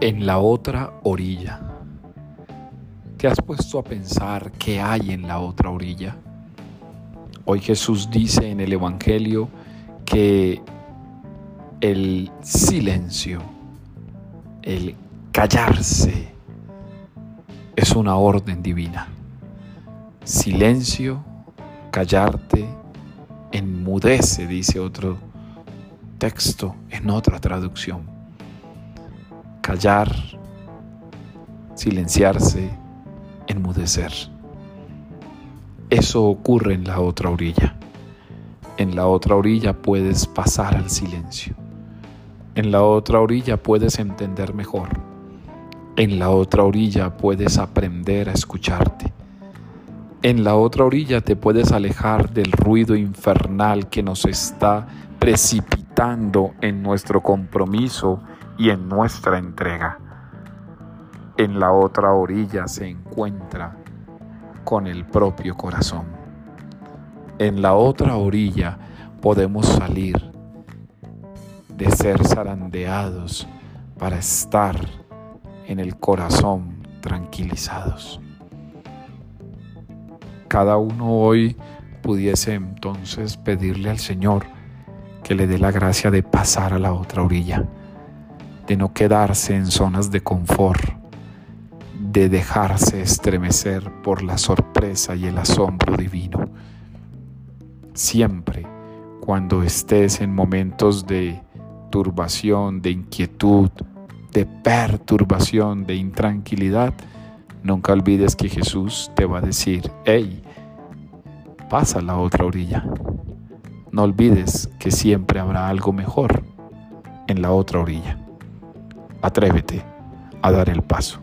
en la otra orilla. ¿Te has puesto a pensar qué hay en la otra orilla? Hoy Jesús dice en el Evangelio que el silencio, el callarse, es una orden divina. Silencio, callarte, enmudece, dice otro texto en otra traducción. Callar, silenciarse, enmudecer. Eso ocurre en la otra orilla. En la otra orilla puedes pasar al silencio. En la otra orilla puedes entender mejor. En la otra orilla puedes aprender a escucharte. En la otra orilla te puedes alejar del ruido infernal que nos está precipitando en nuestro compromiso y en nuestra entrega en la otra orilla se encuentra con el propio corazón. En la otra orilla podemos salir de ser zarandeados para estar en el corazón tranquilizados. Cada uno hoy pudiese entonces pedirle al Señor que le dé la gracia de pasar a la otra orilla, de no quedarse en zonas de confort, de dejarse estremecer por la sorpresa y el asombro divino. Siempre cuando estés en momentos de turbación, de inquietud, de perturbación, de intranquilidad, nunca olvides que Jesús te va a decir, hey, pasa a la otra orilla. No olvides que siempre habrá algo mejor en la otra orilla. Atrévete a dar el paso.